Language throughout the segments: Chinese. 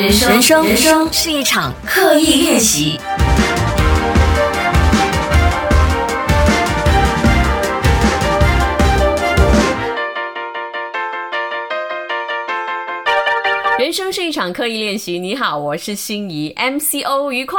人生，人生，人生是一场刻意练习。人生是一场刻意练习。你好，我是心仪，MCO 愉快。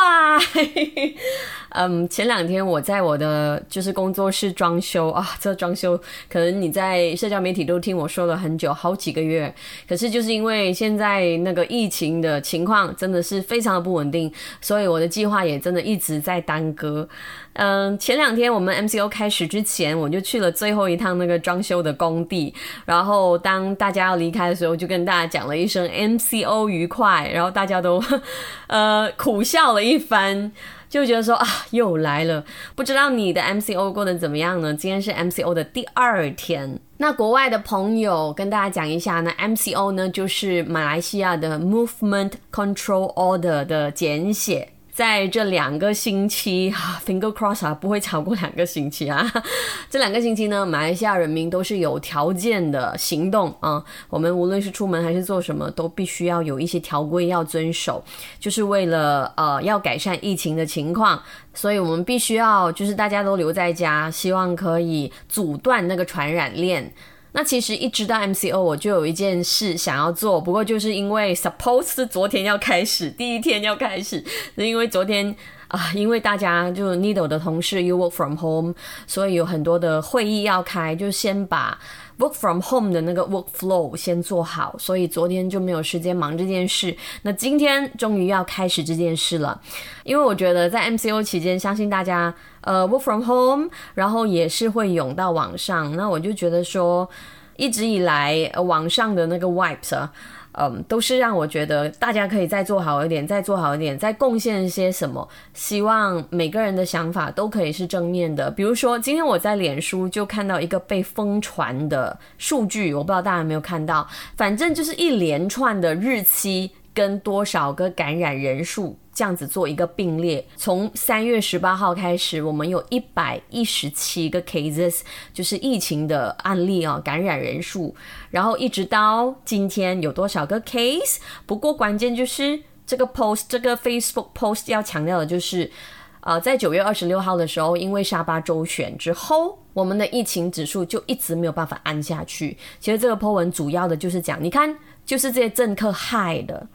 嗯，前两天我在我的就是工作室装修啊，这装修可能你在社交媒体都听我说了很久，好几个月。可是就是因为现在那个疫情的情况真的是非常的不稳定，所以我的计划也真的一直在耽搁。嗯，前两天我们 MCO 开始之前，我就去了最后一趟那个装修的工地，然后当大家要离开的时候，就跟大家讲了一声 MCO 愉快，然后大家都 呃苦笑了一番。就觉得说啊，又来了，不知道你的 MCO 过得怎么样呢？今天是 MCO 的第二天。那国外的朋友跟大家讲一下呢，MCO 呢就是马来西亚的 Movement Control Order 的简写。在这两个星期，finger cross 啊，不会超过两个星期啊。这两个星期呢，马来西亚人民都是有条件的行动啊。我们无论是出门还是做什么，都必须要有一些条规要遵守，就是为了呃要改善疫情的情况，所以我们必须要就是大家都留在家，希望可以阻断那个传染链。那其实一直到 MCO，我就有一件事想要做，不过就是因为 suppose 是昨天要开始，第一天要开始，是因为昨天啊，因为大家就 Needle 的同事 You work from home，所以有很多的会议要开，就先把。Work from home 的那个 workflow 先做好，所以昨天就没有时间忙这件事。那今天终于要开始这件事了，因为我觉得在 MCO 期间，相信大家呃 work from home，然后也是会涌到网上。那我就觉得说，一直以来呃网上的那个 wipes 啊。嗯，都是让我觉得大家可以再做好一点，再做好一点，再贡献一些什么。希望每个人的想法都可以是正面的。比如说，今天我在脸书就看到一个被疯传的数据，我不知道大家有没有看到，反正就是一连串的日期。跟多少个感染人数这样子做一个并列，从三月十八号开始，我们有一百一十七个 cases，就是疫情的案例啊，感染人数，然后一直到今天有多少个 case？不过关键就是这个 post，这个 Facebook post 要强调的就是，呃，在九月二十六号的时候，因为沙巴州选之后，我们的疫情指数就一直没有办法按下去。其实这个 po 文主要的就是讲，你看。就是这些政客害的，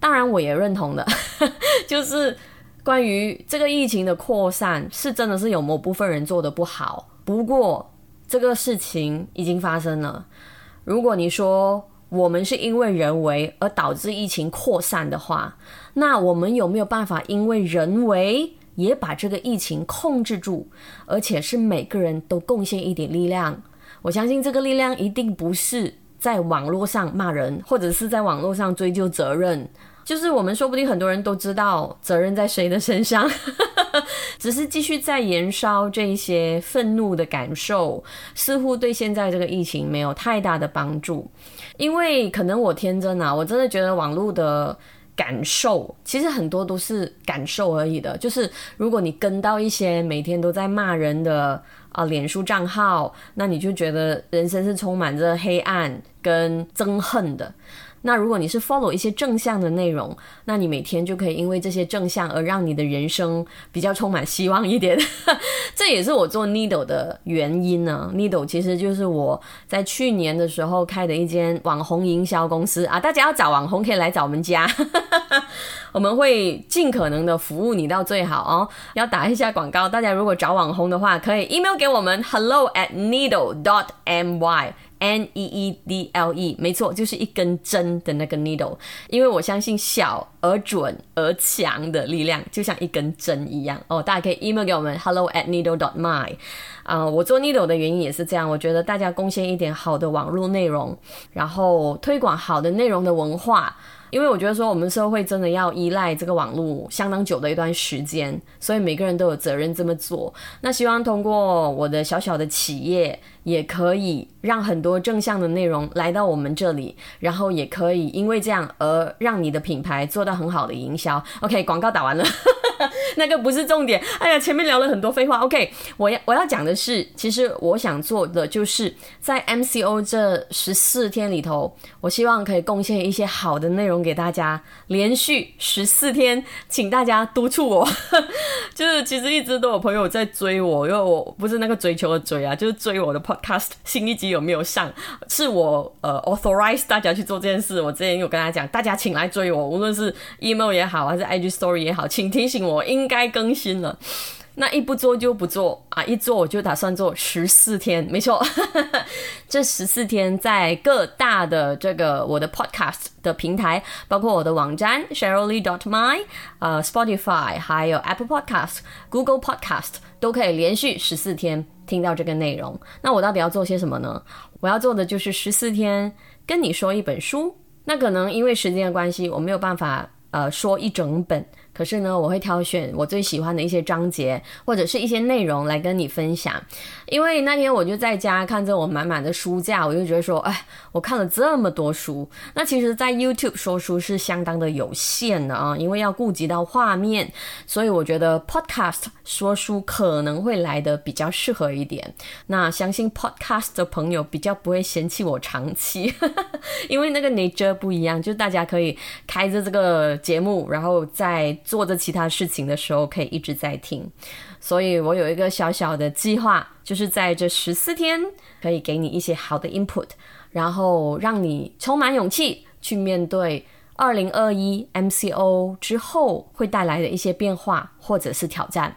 当然我也认同的，就是关于这个疫情的扩散，是真的是有某部分人做的不好。不过这个事情已经发生了，如果你说我们是因为人为而导致疫情扩散的话，那我们有没有办法因为人为也把这个疫情控制住，而且是每个人都贡献一点力量？我相信这个力量一定不是。在网络上骂人，或者是在网络上追究责任，就是我们说不定很多人都知道责任在谁的身上，只是继续在燃烧这些愤怒的感受，似乎对现在这个疫情没有太大的帮助。因为可能我天真啊，我真的觉得网络的感受其实很多都是感受而已的，就是如果你跟到一些每天都在骂人的。啊，脸书账号，那你就觉得人生是充满着黑暗跟憎恨的。那如果你是 follow 一些正向的内容，那你每天就可以因为这些正向而让你的人生比较充满希望一点。这也是我做 Needle 的原因呢。Needle 其实就是我在去年的时候开的一间网红营销公司啊，大家要找网红可以来找我们家。我们会尽可能的服务你到最好哦。要打一下广告，大家如果找网红的话，可以 email 给我们 hello at needle dot my n e e d l e，没错，就是一根针的那个 needle。因为我相信小而准而强的力量，就像一根针一样哦。大家可以 email 给我们 hello at needle dot my。啊，我做 needle 的原因也是这样，我觉得大家贡献一点好的网络内容，然后推广好的内容的文化。因为我觉得说，我们社会真的要依赖这个网络相当久的一段时间，所以每个人都有责任这么做。那希望通过我的小小的企业，也可以让很多正向的内容来到我们这里，然后也可以因为这样而让你的品牌做到很好的营销。OK，广告打完了。那个不是重点。哎呀，前面聊了很多废话。OK，我要我要讲的是，其实我想做的就是在 MCO 这十四天里头，我希望可以贡献一些好的内容给大家。连续十四天，请大家督促我。就是其实一直都有朋友在追我，因为我不是那个追求的追啊，就是追我的 Podcast 新一集有没有上，是我呃 authorize 大家去做这件事。我之前有跟大家讲，大家请来追我，无论是 email 也好，还是 IG Story 也好，请提醒我我应该更新了。那一不做就不做啊，一做我就打算做十四天，没错，这十四天在各大的这个我的 podcast 的平台，包括我的网站 Sherylly dot my，呃 Spotify，还有 Apple Podcast、Google Podcast 都可以连续十四天听到这个内容。那我到底要做些什么呢？我要做的就是十四天跟你说一本书。那可能因为时间的关系，我没有办法呃说一整本。可是呢，我会挑选我最喜欢的一些章节或者是一些内容来跟你分享。因为那天我就在家看着我满满的书架，我就觉得说，哎，我看了这么多书，那其实，在 YouTube 说书是相当的有限的啊，因为要顾及到画面，所以我觉得 Podcast 说书可能会来的比较适合一点。那相信 Podcast 的朋友比较不会嫌弃我长期，因为那个 nature 不一样，就大家可以开着这个节目，然后在。做着其他事情的时候，可以一直在听，所以我有一个小小的计划，就是在这十四天可以给你一些好的 input，然后让你充满勇气去面对二零二一 MCO 之后会带来的一些变化或者是挑战。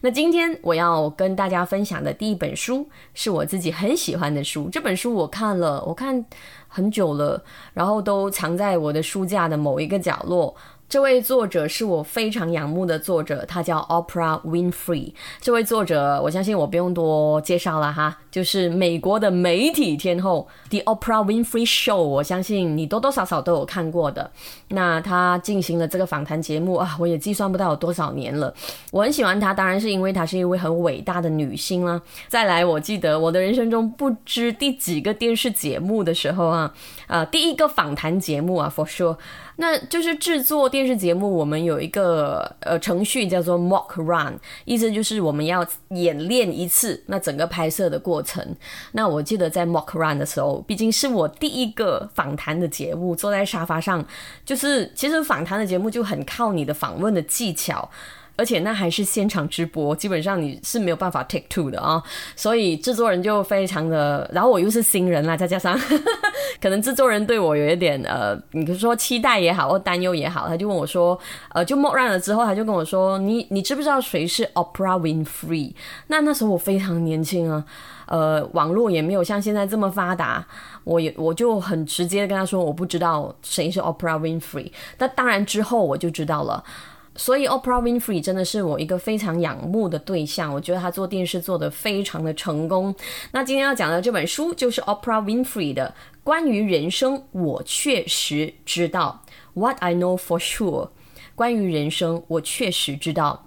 那今天我要跟大家分享的第一本书是我自己很喜欢的书，这本书我看了，我看很久了，然后都藏在我的书架的某一个角落。这位作者是我非常仰慕的作者，他叫 Oprah Winfrey。这位作者，我相信我不用多介绍了哈，就是美国的媒体天后 The Oprah Winfrey Show。我相信你多多少少都有看过的。那他进行了这个访谈节目啊，我也计算不到有多少年了。我很喜欢他，当然是因为她是一位很伟大的女星啦。再来，我记得我的人生中不知第几个电视节目的时候啊，呃，第一个访谈节目啊，For sure。那就是制作电视节目，我们有一个呃程序叫做 mock run，意思就是我们要演练一次那整个拍摄的过程。那我记得在 mock run 的时候，毕竟是我第一个访谈的节目，坐在沙发上，就是其实访谈的节目就很靠你的访问的技巧。而且那还是现场直播，基本上你是没有办法 take two 的啊，所以制作人就非常的，然后我又是新人啦，再加上 可能制作人对我有一点呃，你说期待也好或担忧也好，他就问我说，呃，就 m o run 了之后，他就跟我说，你你知不知道谁是 Opera Winfrey？那那时候我非常年轻啊，呃，网络也没有像现在这么发达，我也我就很直接跟他说，我不知道谁是 Opera Winfrey。那当然之后我就知道了。所以 Oprah Winfrey 真的是我一个非常仰慕的对象，我觉得她做电视做得非常的成功。那今天要讲的这本书就是 Oprah Winfrey 的关于人生，我确实知道 What I Know for Sure。关于人生，我确实知道。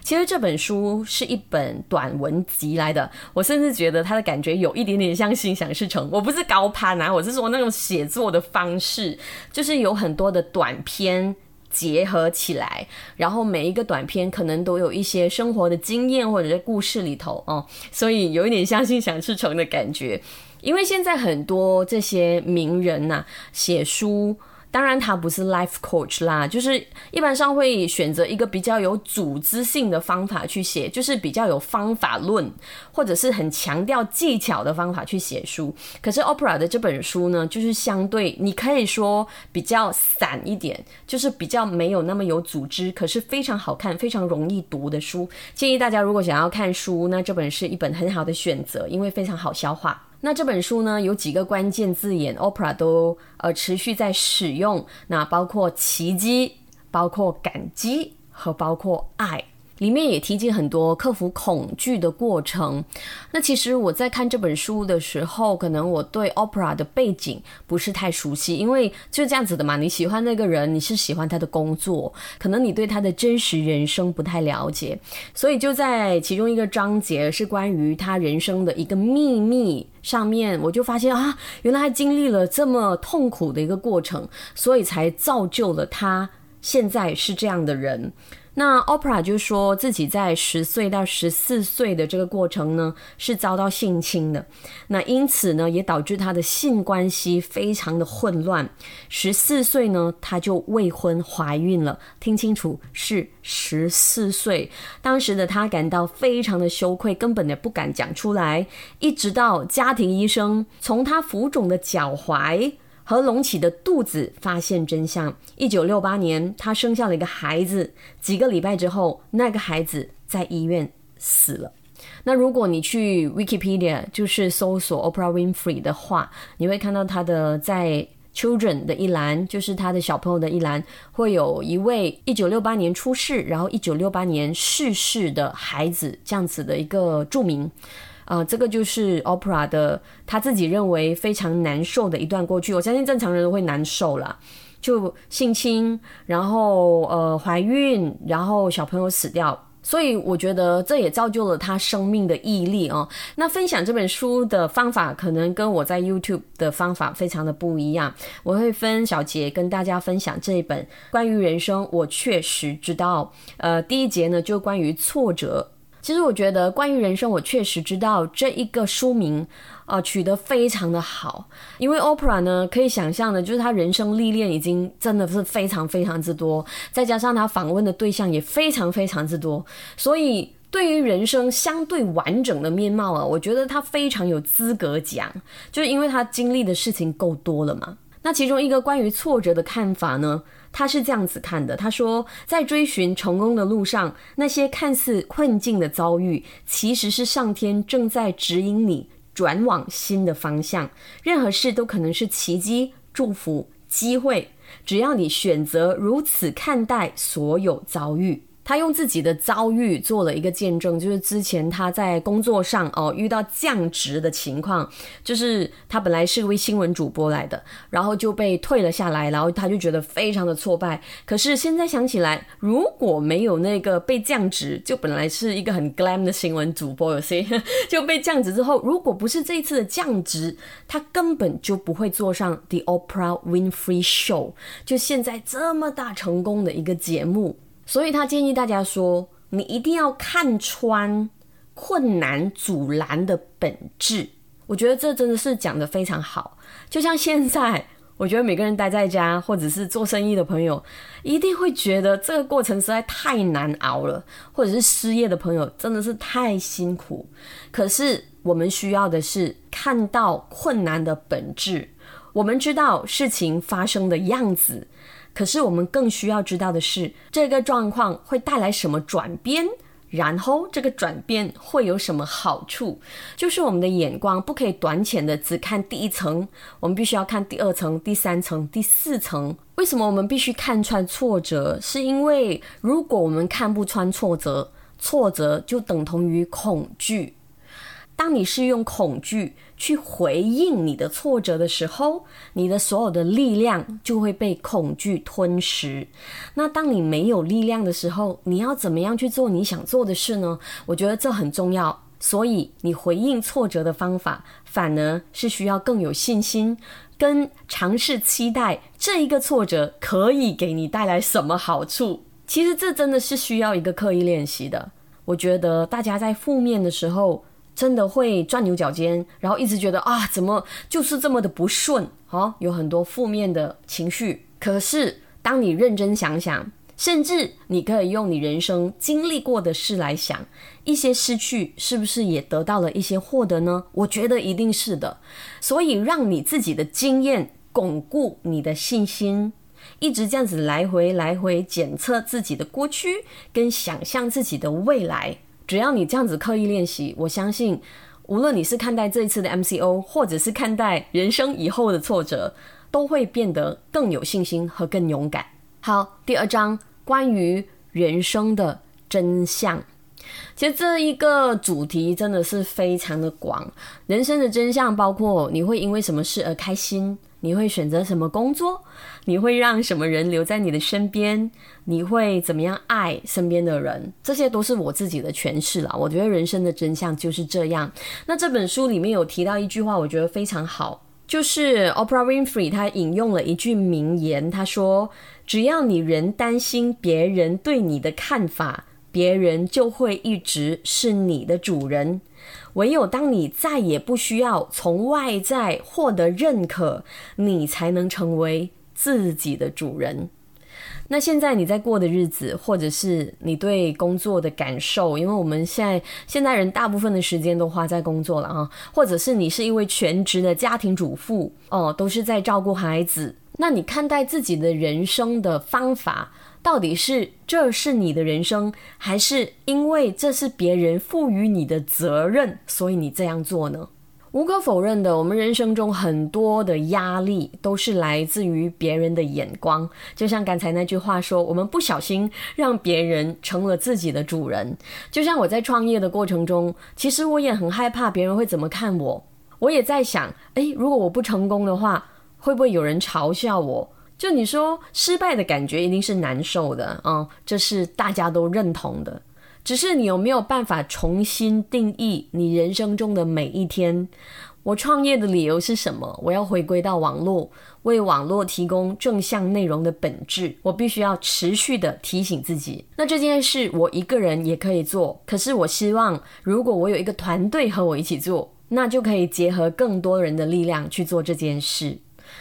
其实这本书是一本短文集来的，我甚至觉得它的感觉有一点点像心想事成。我不是高攀啊，我是说那种写作的方式，就是有很多的短篇。结合起来，然后每一个短片可能都有一些生活的经验或者在故事里头哦，所以有一点相信想事成的感觉。因为现在很多这些名人呐写书。当然，他不是 life coach 啦，就是一般上会选择一个比较有组织性的方法去写，就是比较有方法论，或者是很强调技巧的方法去写书。可是 Opera 的这本书呢，就是相对你可以说比较散一点，就是比较没有那么有组织，可是非常好看、非常容易读的书。建议大家如果想要看书，那这本是一本很好的选择，因为非常好消化。那这本书呢，有几个关键字眼，Opera 都呃持续在使用，那包括奇迹，包括感激和包括爱。里面也提及很多克服恐惧的过程。那其实我在看这本书的时候，可能我对 Opera 的背景不是太熟悉，因为就这样子的嘛。你喜欢那个人，你是喜欢他的工作，可能你对他的真实人生不太了解。所以就在其中一个章节是关于他人生的一个秘密上面，我就发现啊，原来他经历了这么痛苦的一个过程，所以才造就了他现在是这样的人。那 Opera 就说自己在十岁到十四岁的这个过程呢，是遭到性侵的。那因此呢，也导致她的性关系非常的混乱。十四岁呢，她就未婚怀孕了。听清楚，是十四岁。当时的她感到非常的羞愧，根本也不敢讲出来。一直到家庭医生从她浮肿的脚踝。和隆起的肚子发现真相。一九六八年，她生下了一个孩子。几个礼拜之后，那个孩子在医院死了。那如果你去 Wikipedia 就是搜索 Oprah Winfrey 的话，你会看到她的在 Children 的一栏，就是她的小朋友的一栏，会有一位一九六八年出世，然后一九六八年逝世的孩子这样子的一个注明。啊，这个就是 Opera 的，他自己认为非常难受的一段过去。我相信正常人都会难受啦，就性侵，然后呃怀孕，然后小朋友死掉。所以我觉得这也造就了他生命的毅力哦。那分享这本书的方法，可能跟我在 YouTube 的方法非常的不一样。我会分小节跟大家分享这一本关于人生，我确实知道。呃，第一节呢就关于挫折。其实我觉得关于人生，我确实知道这一个书名，啊，取得非常的好。因为 Oprah 呢，可以想象的，就是他人生历练已经真的是非常非常之多，再加上他访问的对象也非常非常之多，所以对于人生相对完整的面貌啊，我觉得他非常有资格讲，就是因为他经历的事情够多了嘛。那其中一个关于挫折的看法呢？他是这样子看的，他说，在追寻成功的路上，那些看似困境的遭遇，其实是上天正在指引你转往新的方向。任何事都可能是奇迹、祝福、机会，只要你选择如此看待所有遭遇。他用自己的遭遇做了一个见证，就是之前他在工作上哦遇到降职的情况，就是他本来是一位新闻主播来的，然后就被退了下来，然后他就觉得非常的挫败。可是现在想起来，如果没有那个被降职，就本来是一个很 glam 的新闻主播，有些就被降职之后，如果不是这一次的降职，他根本就不会坐上 The Oprah Winfrey Show，就现在这么大成功的一个节目。所以他建议大家说：“你一定要看穿困难阻拦的本质。”我觉得这真的是讲的非常好。就像现在，我觉得每个人待在家或者是做生意的朋友，一定会觉得这个过程实在太难熬了，或者是失业的朋友真的是太辛苦。可是我们需要的是看到困难的本质，我们知道事情发生的样子。可是我们更需要知道的是，这个状况会带来什么转变，然后这个转变会有什么好处？就是我们的眼光不可以短浅的只看第一层，我们必须要看第二层、第三层、第四层。为什么我们必须看穿挫折？是因为如果我们看不穿挫折，挫折就等同于恐惧。当你是用恐惧去回应你的挫折的时候，你的所有的力量就会被恐惧吞噬。那当你没有力量的时候，你要怎么样去做你想做的事呢？我觉得这很重要。所以，你回应挫折的方法，反而是需要更有信心，跟尝试期待这一个挫折可以给你带来什么好处。其实，这真的是需要一个刻意练习的。我觉得大家在负面的时候。真的会钻牛角尖，然后一直觉得啊，怎么就是这么的不顺哦，有很多负面的情绪。可是当你认真想想，甚至你可以用你人生经历过的事来想，一些失去是不是也得到了一些获得呢？我觉得一定是的。所以让你自己的经验巩固你的信心，一直这样子来回来回检测自己的过去，跟想象自己的未来。只要你这样子刻意练习，我相信，无论你是看待这一次的 MCO，或者是看待人生以后的挫折，都会变得更有信心和更勇敢。好，第二章关于人生的真相。其实这一个主题真的是非常的广，人生的真相包括你会因为什么事而开心。你会选择什么工作？你会让什么人留在你的身边？你会怎么样爱身边的人？这些都是我自己的诠释啦。我觉得人生的真相就是这样。那这本书里面有提到一句话，我觉得非常好。就是 Oprah Winfrey 她引用了一句名言，她说：“只要你仍担心别人对你的看法，别人就会一直是你的主人。唯有当你再也不需要从外在获得认可，你才能成为自己的主人。”那现在你在过的日子，或者是你对工作的感受，因为我们现在现代人大部分的时间都花在工作了啊，或者是你是一位全职的家庭主妇哦，都是在照顾孩子。那你看待自己的人生的方法，到底是这是你的人生，还是因为这是别人赋予你的责任，所以你这样做呢？无可否认的，我们人生中很多的压力都是来自于别人的眼光。就像刚才那句话说，我们不小心让别人成了自己的主人。就像我在创业的过程中，其实我也很害怕别人会怎么看我。我也在想，诶，如果我不成功的话，会不会有人嘲笑我？就你说，失败的感觉一定是难受的啊，这是大家都认同的。只是你有没有办法重新定义你人生中的每一天？我创业的理由是什么？我要回归到网络，为网络提供正向内容的本质。我必须要持续的提醒自己。那这件事我一个人也可以做，可是我希望如果我有一个团队和我一起做，那就可以结合更多人的力量去做这件事。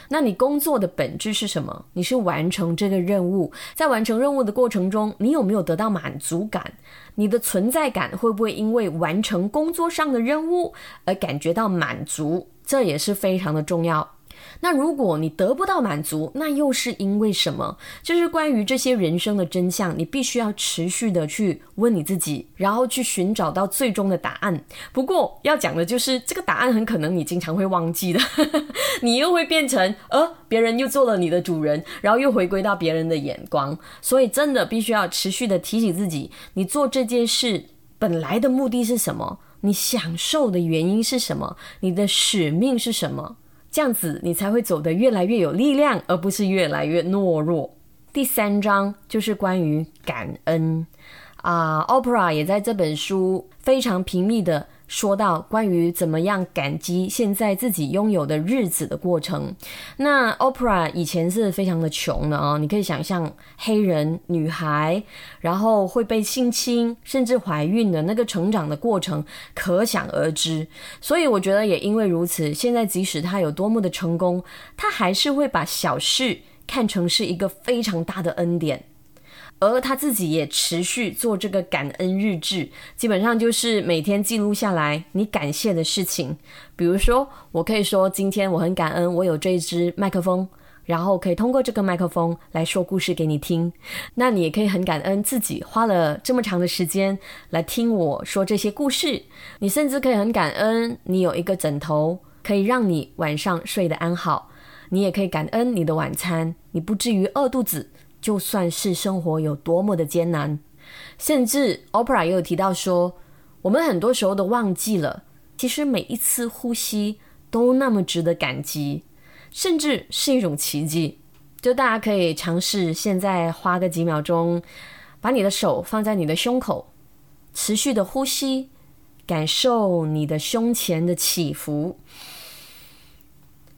那你工作的本质是什么？你是完成这个任务，在完成任务的过程中，你有没有得到满足感？你的存在感会不会因为完成工作上的任务而感觉到满足？这也是非常的重要。那如果你得不到满足，那又是因为什么？就是关于这些人生的真相，你必须要持续的去问你自己，然后去寻找到最终的答案。不过要讲的就是这个答案很可能你经常会忘记的，你又会变成呃别人又做了你的主人，然后又回归到别人的眼光。所以真的必须要持续的提醒自己，你做这件事本来的目的是什么？你享受的原因是什么？你的使命是什么？这样子，你才会走得越来越有力量，而不是越来越懦弱。第三章就是关于感恩啊，Opera 也在这本书非常频密的。说到关于怎么样感激现在自己拥有的日子的过程，那 Opera 以前是非常的穷的啊，你可以想象黑人女孩，然后会被性侵，甚至怀孕的那个成长的过程，可想而知。所以我觉得也因为如此，现在即使她有多么的成功，她还是会把小事看成是一个非常大的恩典。而他自己也持续做这个感恩日志，基本上就是每天记录下来你感谢的事情。比如说，我可以说今天我很感恩我有这一支麦克风，然后可以通过这个麦克风来说故事给你听。那你也可以很感恩自己花了这么长的时间来听我说这些故事。你甚至可以很感恩你有一个枕头可以让你晚上睡得安好。你也可以感恩你的晚餐，你不至于饿肚子。就算是生活有多么的艰难，甚至 Opera 也有提到说，我们很多时候都忘记了，其实每一次呼吸都那么值得感激，甚至是一种奇迹。就大家可以尝试，现在花个几秒钟，把你的手放在你的胸口，持续的呼吸，感受你的胸前的起伏，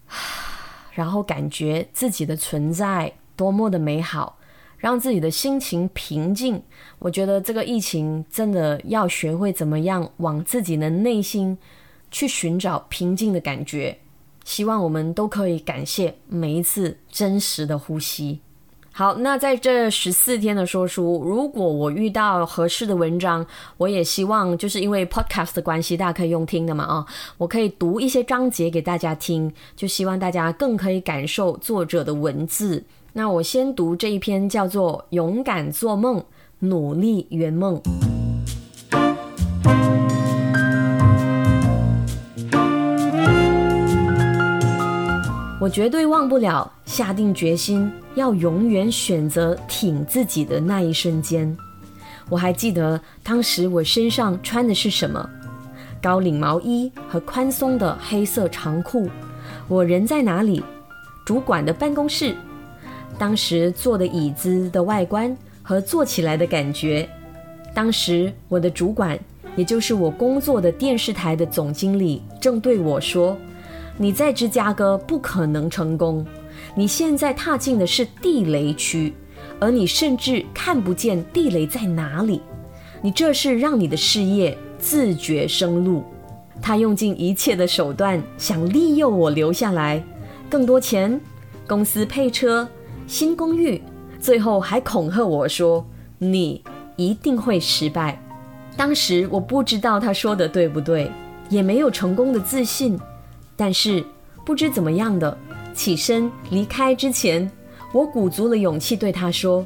然后感觉自己的存在多么的美好。让自己的心情平静，我觉得这个疫情真的要学会怎么样往自己的内心去寻找平静的感觉。希望我们都可以感谢每一次真实的呼吸。好，那在这十四天的说书，如果我遇到合适的文章，我也希望就是因为 podcast 的关系，大家可以用听的嘛啊，我可以读一些章节给大家听，就希望大家更可以感受作者的文字。那我先读这一篇，叫做《勇敢做梦，努力圆梦》。我绝对忘不了下定决心要永远选择挺自己的那一瞬间。我还记得当时我身上穿的是什么：高领毛衣和宽松的黑色长裤。我人在哪里？主管的办公室。当时坐的椅子的外观和坐起来的感觉，当时我的主管，也就是我工作的电视台的总经理，正对我说：“你在芝加哥不可能成功，你现在踏进的是地雷区，而你甚至看不见地雷在哪里。你这是让你的事业自绝生路。他用尽一切的手段想利诱我留下来，更多钱、公司配车、新公寓，最后还恐吓我说：“你一定会失败。”当时我不知道他说的对不对，也没有成功的自信。但是不知怎么样的，起身离开之前，我鼓足了勇气对他说：“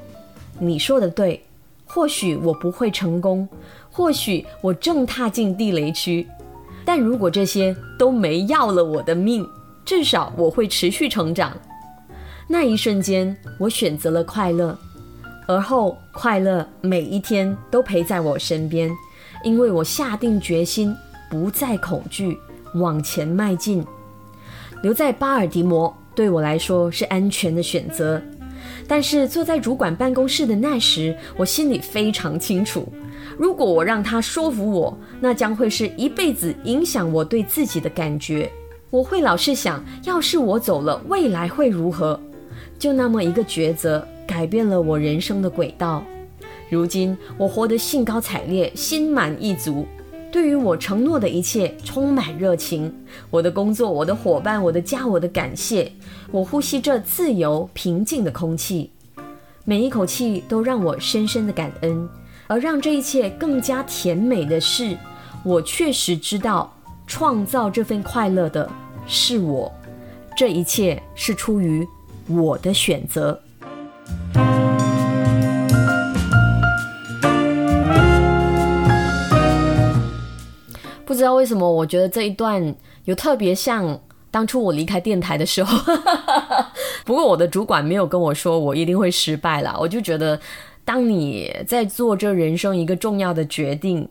你说的对，或许我不会成功，或许我正踏进地雷区，但如果这些都没要了我的命，至少我会持续成长。”那一瞬间，我选择了快乐。而后，快乐每一天都陪在我身边，因为我下定决心不再恐惧，往前迈进。留在巴尔的摩对我来说是安全的选择，但是坐在主管办公室的那时，我心里非常清楚，如果我让他说服我，那将会是一辈子影响我对自己的感觉。我会老是想，要是我走了，未来会如何？就那么一个抉择。改变了我人生的轨道。如今我活得兴高采烈，心满意足，对于我承诺的一切充满热情。我的工作，我的伙伴，我的家，我的感谢。我呼吸着自由平静的空气，每一口气都让我深深的感恩。而让这一切更加甜美的是，我确实知道创造这份快乐的是我。这一切是出于我的选择。不知道为什么，我觉得这一段有特别像当初我离开电台的时候。不过我的主管没有跟我说我一定会失败了，我就觉得，当你在做这人生一个重要的决定，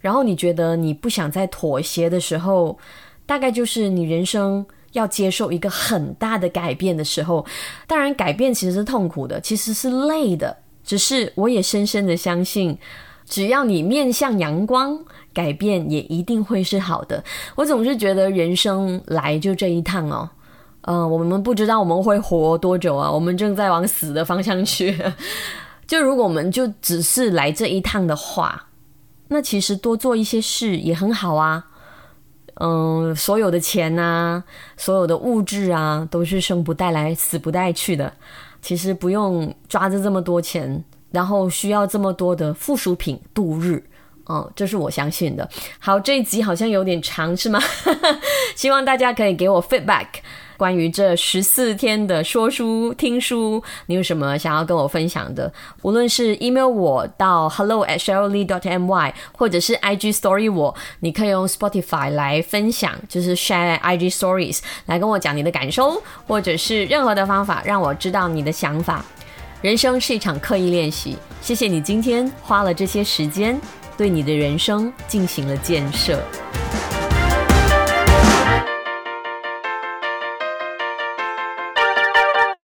然后你觉得你不想再妥协的时候，大概就是你人生。要接受一个很大的改变的时候，当然改变其实是痛苦的，其实是累的。只是我也深深的相信，只要你面向阳光，改变也一定会是好的。我总是觉得人生来就这一趟哦，嗯，我们不知道我们会活多久啊，我们正在往死的方向去。就如果我们就只是来这一趟的话，那其实多做一些事也很好啊。嗯，所有的钱呐，所有的物质啊，都是生不带来，死不带去的。其实不用抓着这么多钱，然后需要这么多的附属品度日。嗯，这是我相信的。好，这一集好像有点长，是吗？希望大家可以给我 feedback。关于这十四天的说书听书，你有什么想要跟我分享的？无论是 email 我到 hello at sheryllee dot my，或者是 IG story 我，你可以用 Spotify 来分享，就是 share IG stories 来跟我讲你的感受，或者是任何的方法让我知道你的想法。人生是一场刻意练习，谢谢你今天花了这些时间对你的人生进行了建设。